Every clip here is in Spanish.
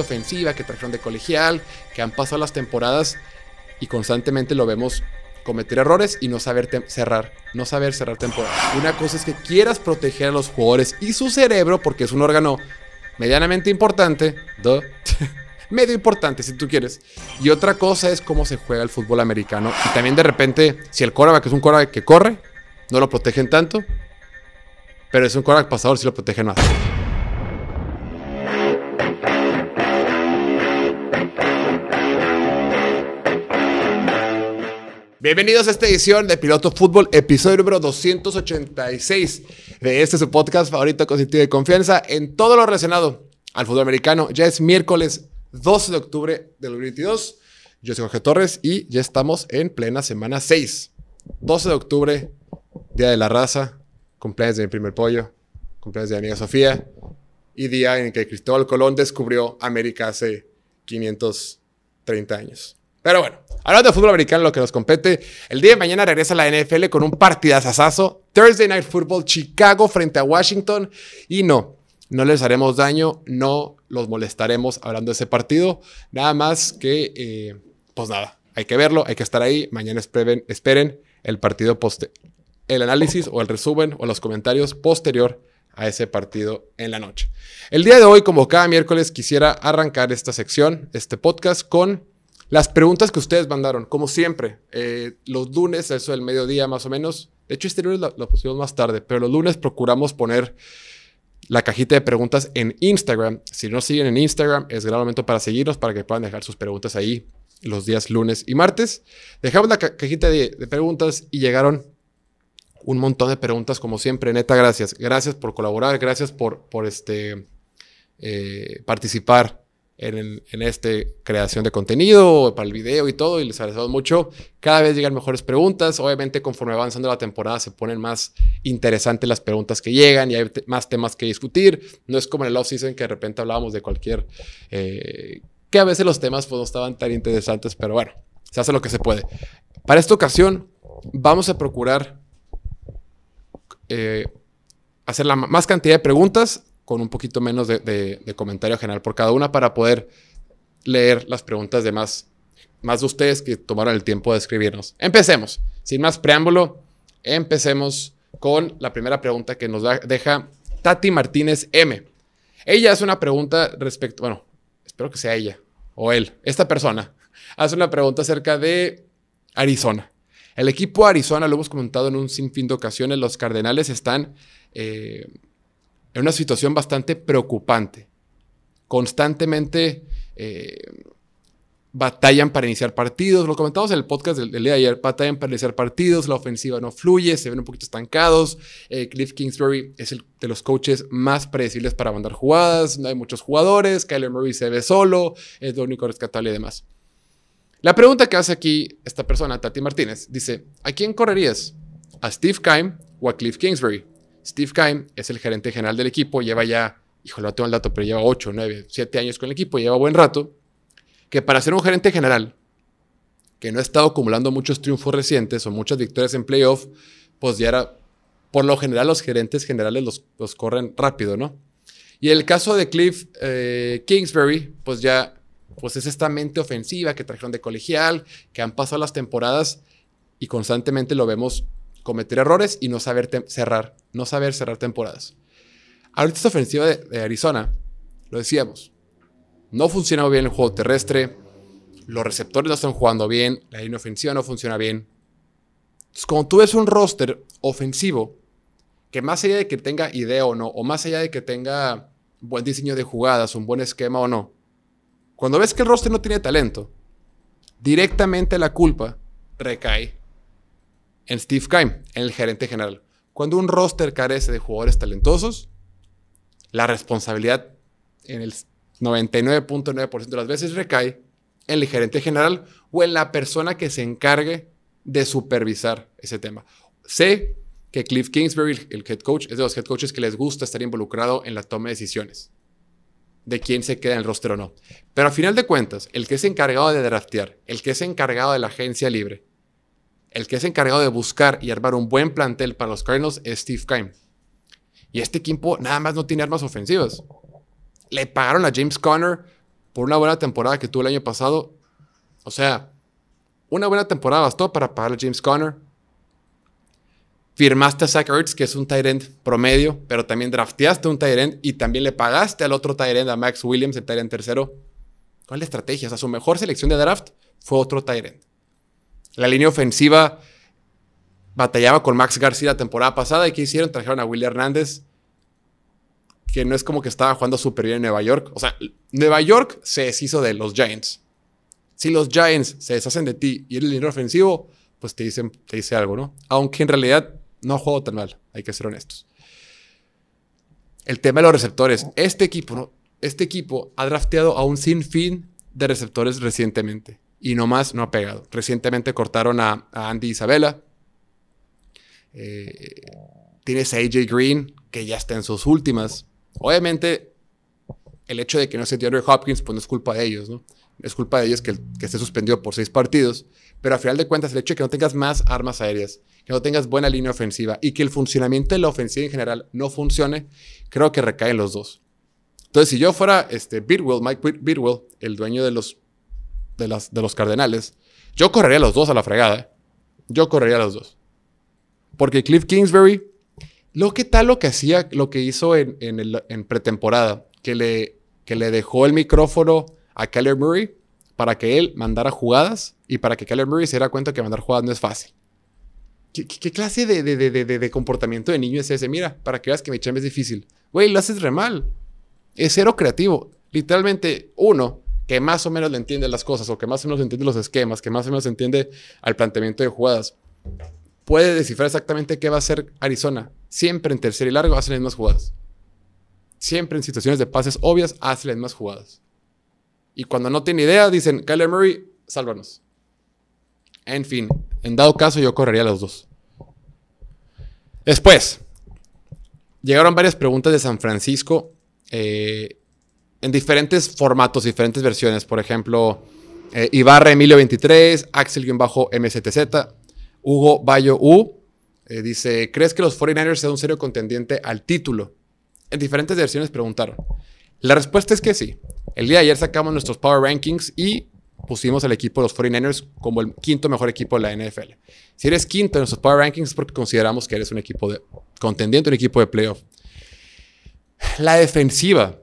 ofensiva que trajeron de colegial, que han pasado las temporadas y constantemente lo vemos cometer errores y no saber cerrar, no saber cerrar temporada. Una cosa es que quieras proteger a los jugadores y su cerebro porque es un órgano medianamente importante, medio importante si tú quieres. Y otra cosa es cómo se juega el fútbol americano y también de repente si el quarterback es un quarterback que corre, no lo protegen tanto, pero es un quarterback pasador si lo protegen más. Bienvenidos a esta edición de Piloto Fútbol, episodio número 286 de este su podcast favorito con sentido de confianza en todo lo relacionado al fútbol americano. Ya es miércoles 12 de octubre del 2022. Yo soy Jorge Torres y ya estamos en plena semana 6. 12 de octubre, Día de la Raza, cumpleaños de mi primer pollo, cumpleaños de mi amiga Sofía y día en que Cristóbal Colón descubrió América hace 530 años. Pero bueno, hablando de fútbol americano, lo que nos compete, el día de mañana regresa la NFL con un partidazazazo. Thursday Night Football, Chicago frente a Washington. Y no, no les haremos daño, no los molestaremos hablando de ese partido. Nada más que, eh, pues nada, hay que verlo, hay que estar ahí. Mañana esperen, esperen el partido poste el análisis o el resumen o los comentarios posterior a ese partido en la noche. El día de hoy, como cada miércoles, quisiera arrancar esta sección, este podcast, con las preguntas que ustedes mandaron, como siempre, eh, los lunes, eso del mediodía más o menos. De hecho, este lunes lo, pusimos más tarde, pero los lunes procuramos poner la cajita de preguntas en Instagram. Si no siguen en Instagram, es gran momento para seguirnos, para que puedan dejar sus preguntas ahí los días lunes y martes. Dejamos la cajita de, preguntas y llegaron un montón de preguntas, como siempre. Neta, gracias. Gracias por colaborar, gracias por, por este, eh, participar en, en esta creación de contenido, para el video y todo, y les agradecemos mucho. Cada vez llegan mejores preguntas. Obviamente, conforme avanzando la temporada, se ponen más interesantes las preguntas que llegan y hay más temas que discutir. No es como en el off-season que de repente hablábamos de cualquier. Eh, que a veces los temas pues, no estaban tan interesantes, pero bueno, se hace lo que se puede. Para esta ocasión, vamos a procurar eh, hacer la más cantidad de preguntas con un poquito menos de, comentario general por cada una para poder leer las preguntas de más, más de ustedes que tomaron el tiempo de escribirnos. Empecemos. Sin más preámbulo, empecemos con la primera pregunta que nos deja Tati Martínez M. Ella hace una pregunta respecto, bueno, espero que sea ella o él, esta persona, hace una pregunta acerca de Arizona. El equipo Arizona, lo hemos comentado en un sinfín de ocasiones, los Cardenales están eh, en una situación bastante preocupante. Constantemente eh, batallan para iniciar partidos. Lo comentamos en el podcast del, día de ayer. Batallan para iniciar partidos. La ofensiva no fluye. Se ven un poquito estancados. Eh, Cliff Kingsbury es el de los coaches más predecibles para mandar jugadas. No hay muchos jugadores. Kyler Murray se ve solo. Es lo único rescatable y demás. La pregunta que hace aquí esta persona, Tati Martínez, dice: ¿A quién correrías? ¿A Steve Keim o a Cliff Kingsbury? Steve Keim es el gerente general del equipo, lleva ya, híjole, no tengo el dato, pero lleva 8, 9, 7 años con el equipo, lleva buen rato, que para ser un gerente general, que no ha estado acumulando muchos triunfos recientes o muchas victorias en playoff, pues ya era, por lo general los gerentes generales los, corren rápido, ¿no? Y el caso de Cliff eh, Kingsbury, pues ya, pues es esta mente ofensiva que trajeron de colegial, que han pasado las temporadas y constantemente lo vemos cometer errores y no saber cerrar, no saber cerrar temporadas. Ahorita esta ofensiva de, Arizona, lo decíamos, no funciona bien el juego terrestre, los receptores no están jugando bien, la línea ofensiva no funciona bien. Entonces, como tú ves un roster ofensivo, que más allá de que tenga idea o no, o más allá de que tenga buen diseño de jugadas, un buen esquema o no, cuando ves que el roster no tiene talento, directamente la culpa recae en Steve Keim, el gerente general. Cuando un roster carece de jugadores talentosos, la responsabilidad en el 99.9% de las veces recae en el gerente general o en la persona que se encargue de supervisar ese tema. Sé que Cliff Kingsbury, el head coach, es de los head coaches que les gusta estar involucrado en la toma de decisiones de quién se queda en el roster o no. Pero a final de cuentas, el que es encargado de draftear, el que es encargado de la agencia libre, el que es encargado de buscar y armar un buen plantel para los Cardinals es Steve Keim. Y este equipo nada más no tiene armas ofensivas. Le pagaron a James Conner por una buena temporada que tuvo el año pasado. O sea, una buena temporada bastó para pagarle a James Conner. Firmaste a Zach Ertz, que es un tight end promedio, pero también drafteaste un tight end y también le pagaste al otro tight end, a Max Williams, el tight end tercero. ¿Cuál es la estrategia? O sea, su mejor selección de draft fue otro tight end. La línea ofensiva batallaba con Max García la temporada pasada y ¿qué hicieron? Trajeron a Willie Hernández, que no es como que estaba jugando súper bien en Nueva York. O sea, Nueva York se deshizo de los Giants. Si los Giants se deshacen de ti y eres el ofensivo, pues te, dicen, te dice algo, ¿no? Aunque en realidad no jugado tan mal, hay que ser honestos. El tema de los receptores. Este equipo, ¿no? Este equipo ha drafteado a un sinfín de receptores recientemente. Y nomás no ha pegado. Recientemente cortaron a, Andy Isabella. Eh, tienes a AJ Green, que ya está en sus últimas. Obviamente, el hecho de que no se DeAndre Hopkins, pues no es culpa de ellos, ¿no? Es culpa de ellos que, que esté suspendido por seis partidos. Pero a final de cuentas, el hecho de que no tengas más armas aéreas, que no tengas buena línea ofensiva y que el funcionamiento de la ofensiva en general no funcione, creo que recaen los dos. Entonces, si yo fuera este Mike Bidwell, el dueño de los, de, de los Cardenales, yo correría a los dos a la fregada. ¿eh? Yo correría a los dos. Porque Cliff Kingsbury, lo que tal lo que hacía, lo que hizo en, en, pretemporada, que le, que le dejó el micrófono a Keller Murray para que él mandara jugadas y para que Keller Murray se diera cuenta que mandar jugadas no es fácil. ¿Qué, clase de, de, comportamiento de niño es ese? Mira, para que veas que mi chamba es difícil. Güey, lo haces re mal. Es cero creativo. Literalmente, uno que más o menos le entiende las cosas o que más o menos entiende los esquemas, que más o menos entiende al planteamiento de jugadas, puede descifrar exactamente qué va a hacer Arizona. Siempre en tercer y largo hacen las mismas jugadas. Siempre en situaciones de pases obvias hacen las mismas jugadas. Y cuando no tiene idea, dicen, Kyler Murray, sálvanos. En fin, en dado caso yo correría los dos. Después, llegaron varias preguntas de San Francisco eh, en diferentes formatos, diferentes versiones. Por ejemplo, eh, Ibarra Emilio 23, Axel-MZZ, Hugo Bayo U. Eh, dice, ¿crees que los 49ers sean un serio contendiente al título? En diferentes versiones preguntaron. La respuesta es que sí. El día de ayer sacamos nuestros Power Rankings y pusimos al equipo de los 49ers como el quinto mejor equipo de la NFL. Si eres quinto en nuestros Power Rankings es porque consideramos que eres un equipo de contendiente, un equipo de playoff. La defensiva.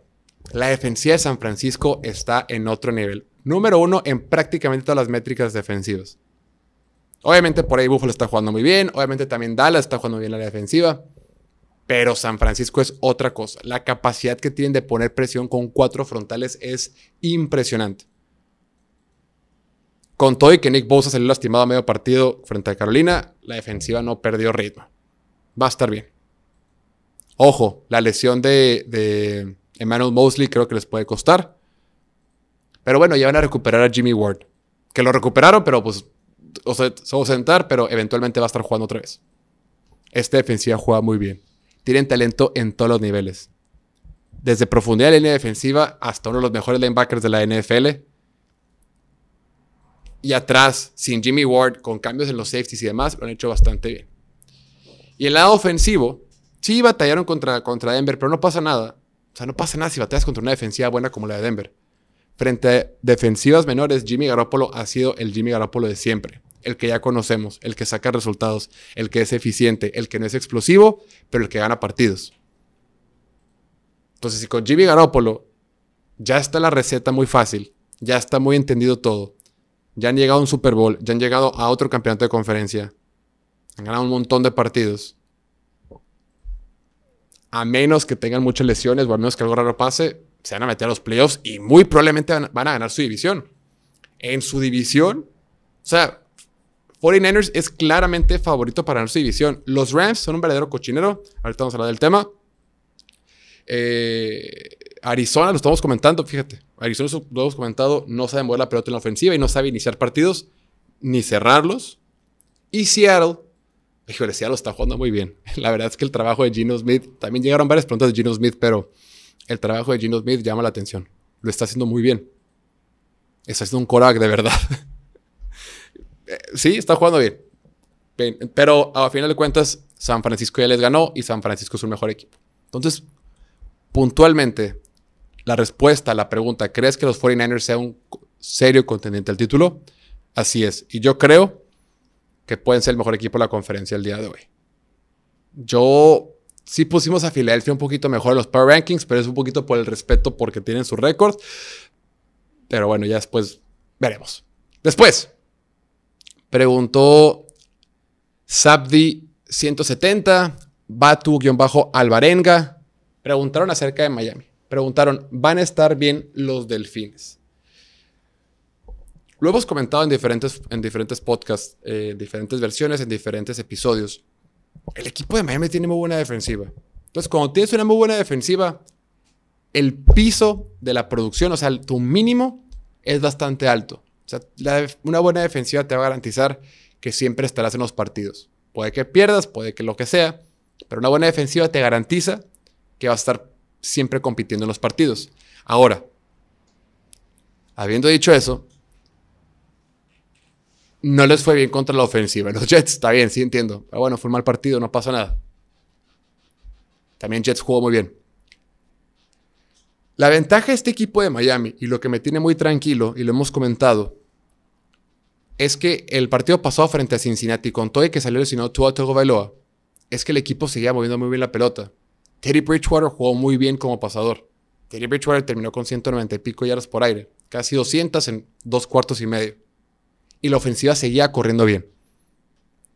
La defensiva de San Francisco está en otro nivel. Número uno en prácticamente todas las métricas defensivas. Obviamente por ahí Buffalo está jugando muy bien. Obviamente también Dallas está jugando bien la defensiva. Pero San Francisco es otra cosa. La capacidad que tienen de poner presión con cuatro frontales es impresionante. Con todo y que Nick Bosa salió lastimado a medio partido frente a Carolina, la defensiva no perdió ritmo. Va a estar bien. Ojo, la lesión de, Emmanuel Mosley creo que les puede costar. Pero bueno, ya van a recuperar a Jimmy Ward. Que lo recuperaron, pero pues o sea, se va a sentar, pero eventualmente va a estar jugando otra vez. Esta defensiva juega muy bien. Tienen talento en todos los niveles. Desde profundidad de línea defensiva hasta uno de los mejores linebackers de la NFL. Y atrás, sin Jimmy Ward, con cambios en los safeties y demás, lo han hecho bastante bien. Y el lado ofensivo, sí batallaron contra, contra Denver, pero no pasa nada. O sea, no pasa nada si batallas contra una defensiva buena como la de Denver. Frente a defensivas menores, Jimmy Garoppolo ha sido el Jimmy Garoppolo de siempre. El que ya conocemos, el que saca resultados, el que es eficiente, el que no es explosivo, pero el que gana partidos. Entonces, si con Jimmy Garoppolo ya está la receta muy fácil, ya está muy entendido todo, ya han llegado a un Super Bowl, ya han llegado a otro campeonato de conferencia, han ganado un montón de partidos. A menos que tengan muchas lesiones o a menos que algo raro pase, se van a meter a los playoffs y muy probablemente van, a ganar su división. En su división, o sea, 49ers es claramente favorito para ganar su división. Los Rams son un verdadero cochinero. Ahorita vamos a hablar del tema. Eh, Arizona, lo estamos comentando, fíjate. Arizona lo hemos comentado, no sabe mover la pelota en la ofensiva y no sabe iniciar partidos ni cerrarlos. Y Seattle, híjole, Seattle está jugando muy bien. La verdad es que el trabajo de Gino Smith, también llegaron varias preguntas de Gino Smith, pero el trabajo de Gino Smith llama la atención. Lo está haciendo muy bien. Está haciendo un Korak de verdad. Eh, sí, está jugando bien. Pero a final de cuentas, San Francisco ya les ganó y San Francisco es un mejor equipo. Entonces, puntualmente, la respuesta a la pregunta, ¿crees que los 49ers sean un serio contendiente al título? Así es. Y yo creo que pueden ser el mejor equipo de la conferencia el día de hoy. Yo sí pusimos a Filadelfia un poquito mejor en los Power Rankings, pero es un poquito por el respeto porque tienen su récord. Pero bueno, ya después veremos. Después, preguntó Sabdi 170, Batu-Alvarenga. Preguntaron acerca de Miami. Preguntaron, ¿van a estar bien los delfines? Lo hemos comentado en diferentes, en diferentes podcasts, en eh, diferentes versiones, en diferentes episodios. El equipo de Miami tiene muy buena defensiva. Entonces, cuando tienes una muy buena defensiva, el piso de la producción, o sea, tu mínimo es bastante alto. O sea, una buena defensiva te va a garantizar que siempre estarás en los partidos. Puede que pierdas, puede que lo que sea, pero una buena defensiva te garantiza que vas a estar siempre compitiendo en los partidos. Ahora, habiendo dicho eso, no les fue bien contra la ofensiva. Los Jets, está bien, sí entiendo. Pero bueno, fue un mal partido, no pasa nada. También Jets jugó muy bien. La ventaja de este equipo de Miami y lo que me tiene muy tranquilo, y lo hemos comentado, es que el partido pasado frente a Cincinnati, con todo y que salió lesionado Tua Tagovailoa, es que el equipo seguía moviendo muy bien la pelota. Teddy Bridgewater jugó muy bien como pasador. Teddy Bridgewater terminó con 190 y pico yardas por aire, casi 200 en dos cuartos y medio. Y la ofensiva seguía corriendo bien.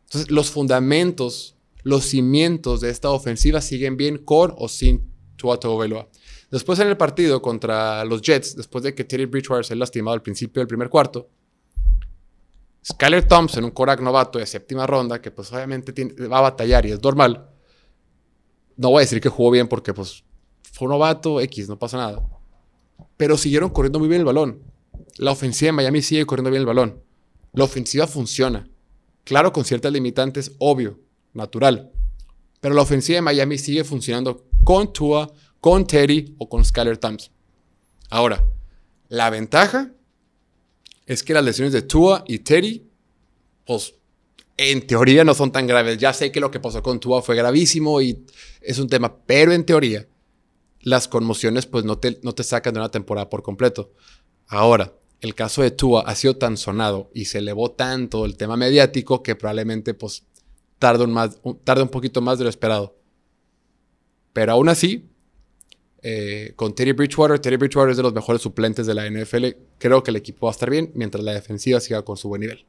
Entonces, los fundamentos, los cimientos de esta ofensiva siguen bien con o sin Tua Tagovailoa. Después en el partido contra los Jets, después de que Teddy Bridgewater se lastimado al principio del primer cuarto, Skyler Thompson, un Korak novato de séptima ronda, que pues obviamente va a batallar y es normal, no voy a decir que jugó bien porque pues fue novato X, no pasa nada. Pero siguieron corriendo muy bien el balón. La ofensiva de Miami sigue corriendo bien el balón. La ofensiva funciona. Claro, con ciertas limitantes, obvio, natural. Pero la ofensiva de Miami sigue funcionando con Tua, con Teddy o con Skyler Thompson. Ahora, la ventaja es que las lesiones de Tua y Teddy, pues en teoría no son tan graves. Ya sé que lo que pasó con Tua fue gravísimo y es un tema, pero en teoría las conmociones pues no te, no te sacan de una temporada por completo. Ahora, el caso de Tua ha sido tan sonado y se elevó tanto el tema mediático que probablemente pues tarde un, más, tarde un poquito más de lo esperado. Pero aún así, eh, con Terry Bridgewater. Terry Bridgewater es de los mejores suplentes de la NFL. Creo que el equipo va a estar bien mientras la defensiva siga con su buen nivel.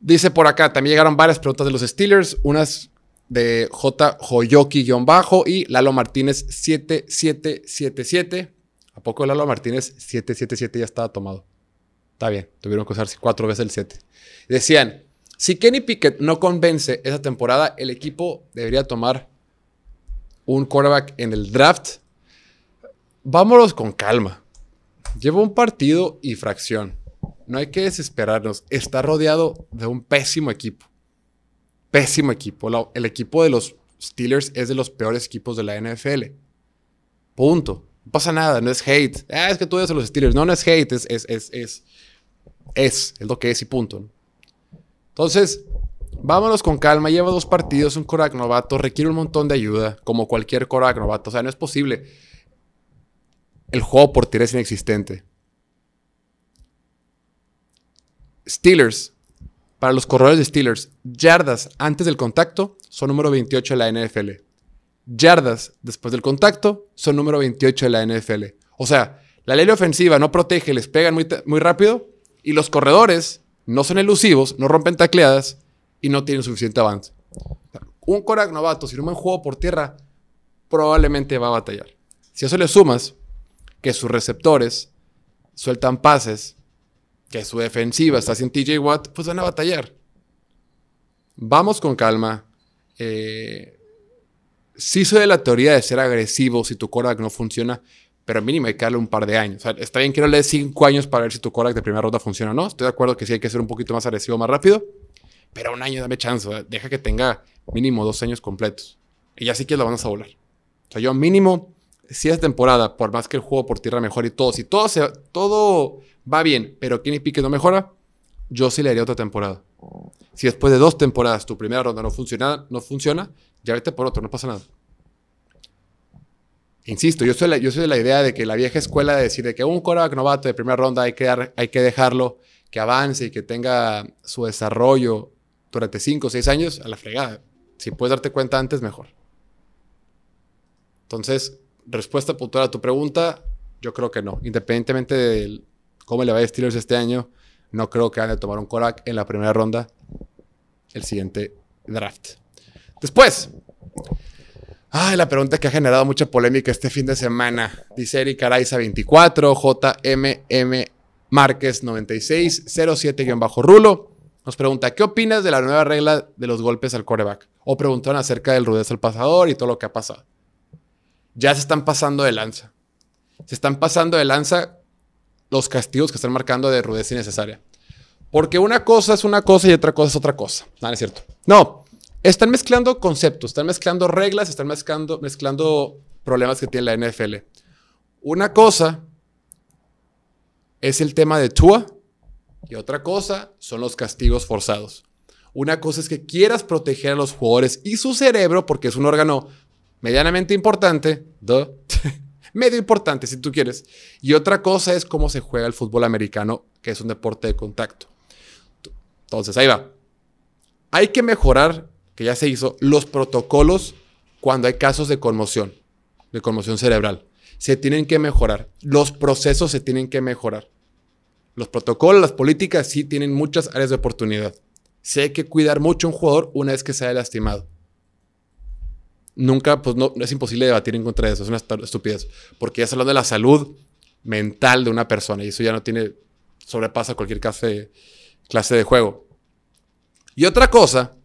Dice por acá, también llegaron varias preguntas de los Steelers, unas de J. Joyoki-bajo y Lalo Martínez 7777. ¿A poco Lalo Martínez 777 ya estaba tomado? Está bien, tuvieron que usar cuatro veces el 7. Decían, si Kenny Pickett no convence esa temporada, el equipo debería tomar un quarterback en el draft, vámonos con calma. Lleva un partido y fracción. No hay que desesperarnos. Está rodeado de un pésimo equipo. Pésimo equipo. el equipo de los Steelers es de los peores equipos de la NFL. Punto. No pasa nada, no es hate. Ah, es que tú eres de los Steelers. No, no es hate, es, es, es, es, es, es lo que es y punto. Entonces, Vámonos con calma, lleva dos partidos, un Korak novato, requiere un montón de ayuda, como cualquier Korak novato. O sea, no es posible. El juego por tierra es inexistente. Steelers, para los corredores de Steelers, yardas antes del contacto son número 28 de la NFL. Yardas después del contacto son número 28 de la NFL. O sea, la ley ofensiva no protege, les pegan muy, muy rápido y los corredores no son elusivos, no rompen tacleadas y no tienen suficiente avance. Un Korak novato, si no me juego por tierra, probablemente va a batallar. Si a eso le sumas que sus receptores sueltan pases, que su defensiva está sin TJ Watt, pues van a batallar. Vamos con calma. Eh, sí soy de la teoría de ser agresivo si tu Korak no funciona, pero mínimo hay que darle un par de años. está bien que no le des cinco años para ver si tu Korak de primera ronda funciona o no. Estoy de acuerdo que sí hay que ser un poquito más agresivo, más rápido. Pero un año, dame chance. Deja que tenga mínimo dos años completos. Y ya sí que la van a volar. O sea, yo mínimo, si es temporada, por más que el juego por tierra mejore y todo, si todo, se, todo va bien, pero Kenny Pique no mejora, yo sí le haría otra temporada. Si después de dos temporadas tu primera ronda no funciona, no funciona ya vete por otro, no pasa nada. Insisto, yo soy, la, yo soy de la idea de que la vieja escuela de decir de que un coreback novato de primera ronda hay que, hay que dejarlo que avance y que tenga su desarrollo durante 5 o 6 años, a la fregada. Si puedes darte cuenta antes, mejor. Entonces, respuesta puntual a tu pregunta, yo creo que no. Independientemente de cómo le va a Steelers este año, no creo que van a tomar un Korak en la primera ronda el siguiente draft. Después, ay, la pregunta que ha generado mucha polémica este fin de semana. Dice Eric Araiza 24, JMM Márquez 96, 07-Rulo. Nos pregunta, ¿qué opinas de la nueva regla de los golpes al coreback? O preguntaron acerca del rudez al pasador y todo lo que ha pasado. Ya se están pasando de lanza. Se están pasando de lanza los castigos que están marcando de rudeza innecesaria. Porque una cosa es una cosa y otra cosa es otra cosa. No, es cierto. No, están mezclando conceptos, están mezclando reglas, están mezclando, mezclando problemas que tiene la NFL. Una cosa es el tema de Tua y otra cosa son los castigos forzados. Una cosa es que quieras proteger a los jugadores y su cerebro porque es un órgano medianamente importante, medio importante si tú quieres. Y otra cosa es cómo se juega el fútbol americano, que es un deporte de contacto. Entonces, ahí va. Hay que mejorar, que ya se hizo, los protocolos cuando hay casos de conmoción, de conmoción cerebral. Se tienen que mejorar. Los procesos se tienen que mejorar. Los protocolos, las políticas sí tienen muchas áreas de oportunidad. Se hay que cuidar mucho a un jugador una vez que se haya lastimado nunca, pues no, es imposible debatir en contra de eso, es una estupidez, porque ya se habla de la salud mental de una persona y eso ya no tiene, sobrepasa cualquier clase, clase de juego. Y otra cosa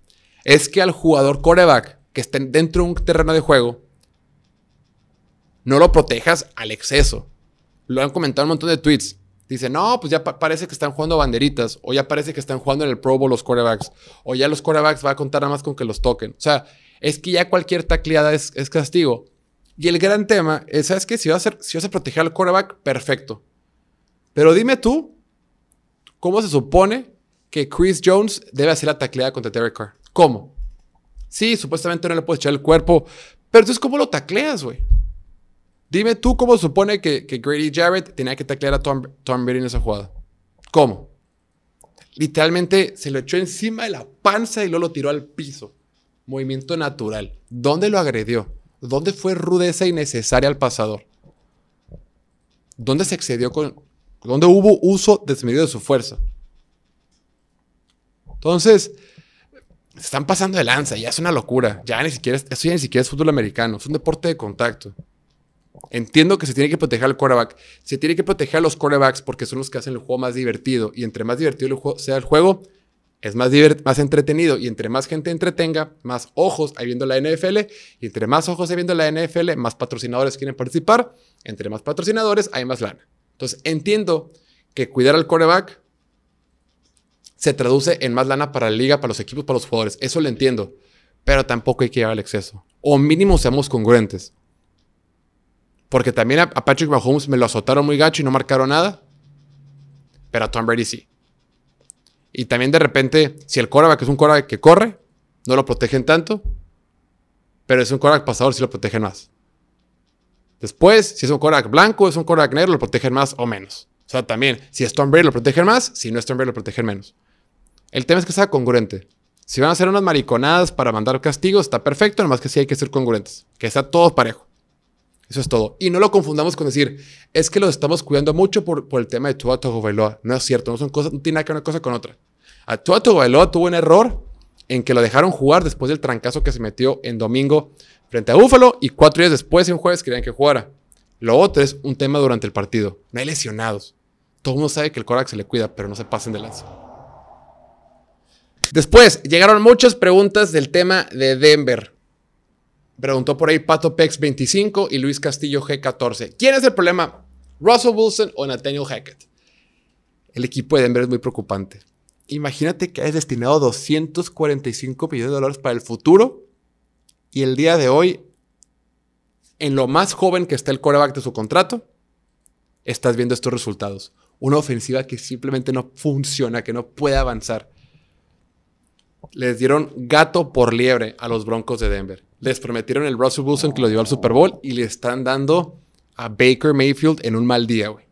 es que al jugador coreback que esté dentro de un terreno de juego, no lo protejas al exceso. Lo han comentado un montón de tweets. Dice, no, pues ya parece que están jugando banderitas, o ya parece que están jugando en el Pro Bowl los corebacks, o ya los corebacks va a contar nada más con que los toquen. O sea, es que ya cualquier tacleada es, castigo. Y el gran tema es, ¿sabes? Si vas, a si proteger al quarterback, perfecto. Pero dime tú, ¿cómo se supone que Chris Jones debe hacer la tacleada contra Derek Carr? ¿Cómo? Sí, supuestamente no le puedes echar el cuerpo, pero entonces, ¿cómo lo tacleas, güey? Dime tú cómo se supone que, Grady Jarrett tenía que taclear a Tom, Tom Brady en esa jugada. ¿Cómo? Literalmente se lo echó encima de la panza y luego lo tiró al piso movimiento natural. ¿Dónde lo agredió? ¿Dónde fue rudeza innecesaria al pasador? ¿Dónde se excedió con... ¿Dónde hubo uso desmedido de su fuerza? Entonces, se están pasando de lanza, ya es una locura. Ya ni siquiera, eso ya ni siquiera es fútbol americano, es un deporte de contacto. Entiendo que se tiene que proteger al quarterback. Se tiene que proteger a los quarterbacks porque son los que hacen el juego más divertido. Y entre más divertido sea el juego, es más, más entretenido y entre más gente entretenga, más ojos hay viendo la NFL y entre más ojos hay viendo la NFL, más patrocinadores quieren participar, entre más patrocinadores hay más lana. Entonces entiendo que cuidar al coreback se traduce en más lana para la liga, para los equipos, para los jugadores. Eso lo entiendo, pero tampoco hay que llegar al exceso. O mínimo seamos congruentes. Porque también a Patrick Mahomes me lo azotaron muy gacho y no marcaron nada, pero a Tom Brady sí. Y también de repente, si el quarterback es un quarterback que corre, no lo protegen tanto. Pero es un quarterback pasador, sí lo protegen más. Después, si es un quarterback blanco, es un quarterback negro, lo protegen más o menos. O sea, también, si es Tom Brady, lo protegen más. Si no es Tom lo protegen menos. El tema es que sea congruente. Si van a hacer unas mariconadas para mandar castigos, está perfecto, nomás que sí hay que ser congruentes. Que sea todo parejo. Eso es todo. Y no lo confundamos con decir, es que lo estamos cuidando mucho por, el tema de Tua Tagovailoa. No es cierto, no son cosas, no tiene nada que ver una cosa con otra. A Tua Tagovailoa tuvo un error en que lo dejaron jugar después del trancazo que se metió en domingo frente a Búfalo y cuatro días después, en jueves, querían que jugara. Lo otro es un tema durante el partido. No hay lesionados. Todo el mundo sabe que el Korak se le cuida, pero no se pasen de lanza. Después, llegaron muchas preguntas del tema de Denver. Preguntó por ahí Pato Pex 25 y Luis Castillo G14. ¿Quién es el problema? ¿Russell Wilson o Nathaniel Hackett? El equipo de Denver es muy preocupante. Imagínate que hayas destinado 245 millones de dólares para el futuro y el día de hoy, en lo más joven que está el coreback de su contrato, estás viendo estos resultados. Una ofensiva que simplemente no funciona, que no puede avanzar. Les dieron gato por liebre a los Broncos de Denver. Les prometieron el Russell Wilson que lo llevó al Super Bowl y le están dando a Baker Mayfield en un mal día, güey.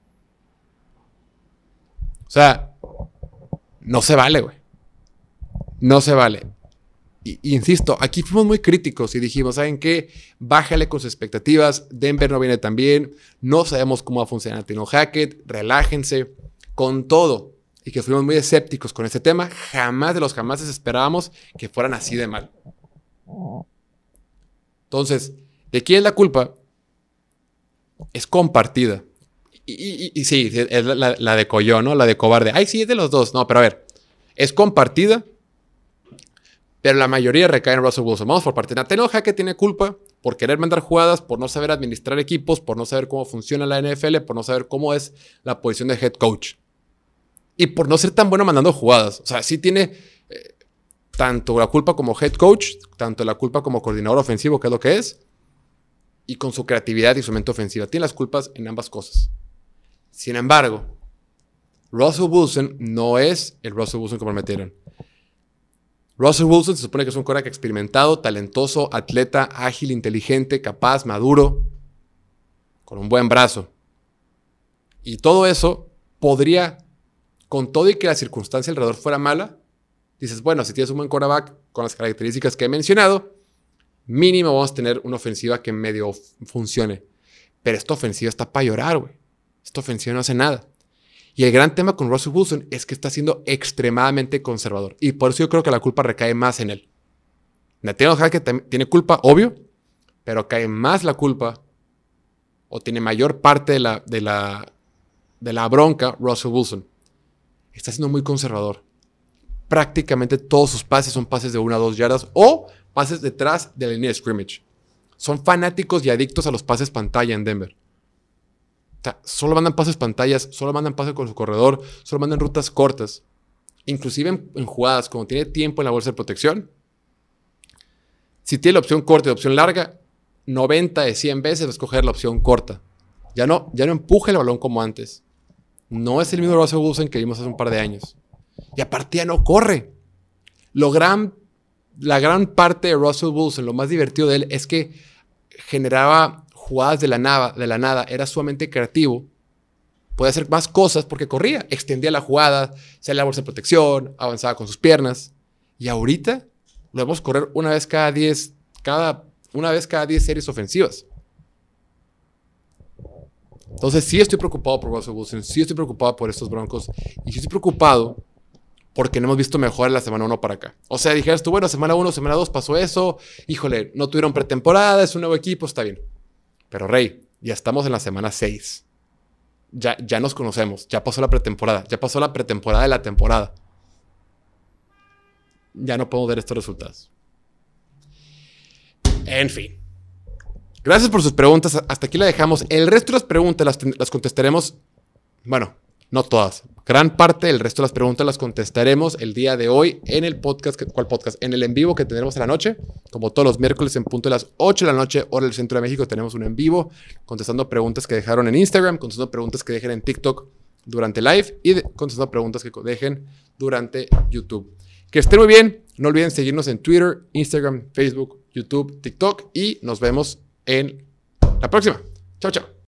O sea, no se vale, güey. No se vale. Insisto, aquí fuimos muy críticos y dijimos, ¿saben qué? Bájale con sus expectativas. Denver no viene tan bien. No sabemos cómo va a funcionar Tino Hackett. Relájense. Con todo. Y que fuimos muy escépticos con este tema. Jamás de los jamás esperábamos que fueran así de mal. Entonces, ¿de quién es la culpa? Es compartida. Y, sí, es la, de Collón, ¿no? La de cobarde. Ay, sí, es de los dos. No, pero a ver. Es compartida pero la mayoría recae en Russell Wilson. Vamos por parte. Nathaniel Hackett tiene culpa por querer mandar jugadas, por no saber administrar equipos, por no saber cómo funciona la NFL, por no saber cómo es la posición de head coach. Y por no ser tan bueno mandando jugadas. O sea, sí tiene eh, tanto la culpa como head coach, tanto la culpa como coordinador ofensivo, que es lo que es, y con su creatividad y su mente ofensiva. Tiene las culpas en ambas cosas. Sin embargo, Russell Wilson no es el Russell Wilson que prometieron. Russell Wilson se supone que es un coreback experimentado, talentoso, atleta, ágil, inteligente, capaz, maduro, con un buen brazo. Y todo eso podría, con todo y que la circunstancia alrededor fuera mala, dices, bueno, si tienes un buen quarterback con las características que he mencionado, mínimo vamos a tener una ofensiva que medio funcione. Pero esta ofensiva está para llorar, güey. Esta ofensiva no hace nada. Y el gran tema con Russell Wilson es que está siendo extremadamente conservador. Y por eso yo creo que la culpa recae más en él. Nathaniel Hackett tiene culpa, obvio, pero cae más la culpa o tiene mayor parte de la, de la, de la bronca Russell Wilson. Está siendo muy conservador. Prácticamente todos sus pases son pases de una o dos yardas o pases detrás de la línea de scrimmage. Son fanáticos y adictos a los pases pantalla en Denver solo mandan pases pantallas, solo mandan pases con su corredor, solo mandan rutas cortas. Inclusive en, jugadas, como tiene tiempo en la bolsa de protección, si tiene la opción corta y la opción larga, 90 de 100 veces va a escoger la opción corta. Ya no, ya no empuje el balón como antes. No es el mismo Russell Wilson que vimos hace un par de años. Y aparte ya no corre. Lo gran, la gran parte de Russell Wilson, lo más divertido de él, es que generaba jugadas de la nada, de la nada, era sumamente creativo, podía hacer más cosas porque corría, extendía la jugada, salía la bolsa de protección, avanzaba con sus piernas. Y ahorita lo vemos correr una vez cada 10, cada, una vez cada 10 series ofensivas. Entonces sí estoy preocupado por Russell Wilson, sí estoy preocupado por estos Broncos y sí estoy preocupado porque no hemos visto mejor en la semana 1 para acá. O sea, dijeras tú, bueno, semana 1, semana 2 pasó eso, híjole, no tuvieron pretemporada, es un nuevo equipo, está bien. Pero Rey, ya estamos en la semana 6. Ya, ya nos conocemos, ya pasó la pretemporada, ya pasó la pretemporada de la temporada. Ya no podemos ver estos resultados. En fin. Gracias por sus preguntas. Hasta aquí la dejamos. El resto de las preguntas las, las contestaremos. Bueno, no todas. Gran parte del resto de las preguntas las contestaremos el día de hoy en el podcast. ¿Cuál podcast? En el en vivo que tendremos a la noche. Como todos los miércoles en punto de las 8 de la noche, hora del centro de México, tenemos un en vivo contestando preguntas que dejaron en Instagram, contestando preguntas que dejen en TikTok durante live y contestando preguntas que dejen durante YouTube. Que estén muy bien. No olviden seguirnos en Twitter, Instagram, Facebook, YouTube, TikTok y nos vemos en la próxima. Chao, chao.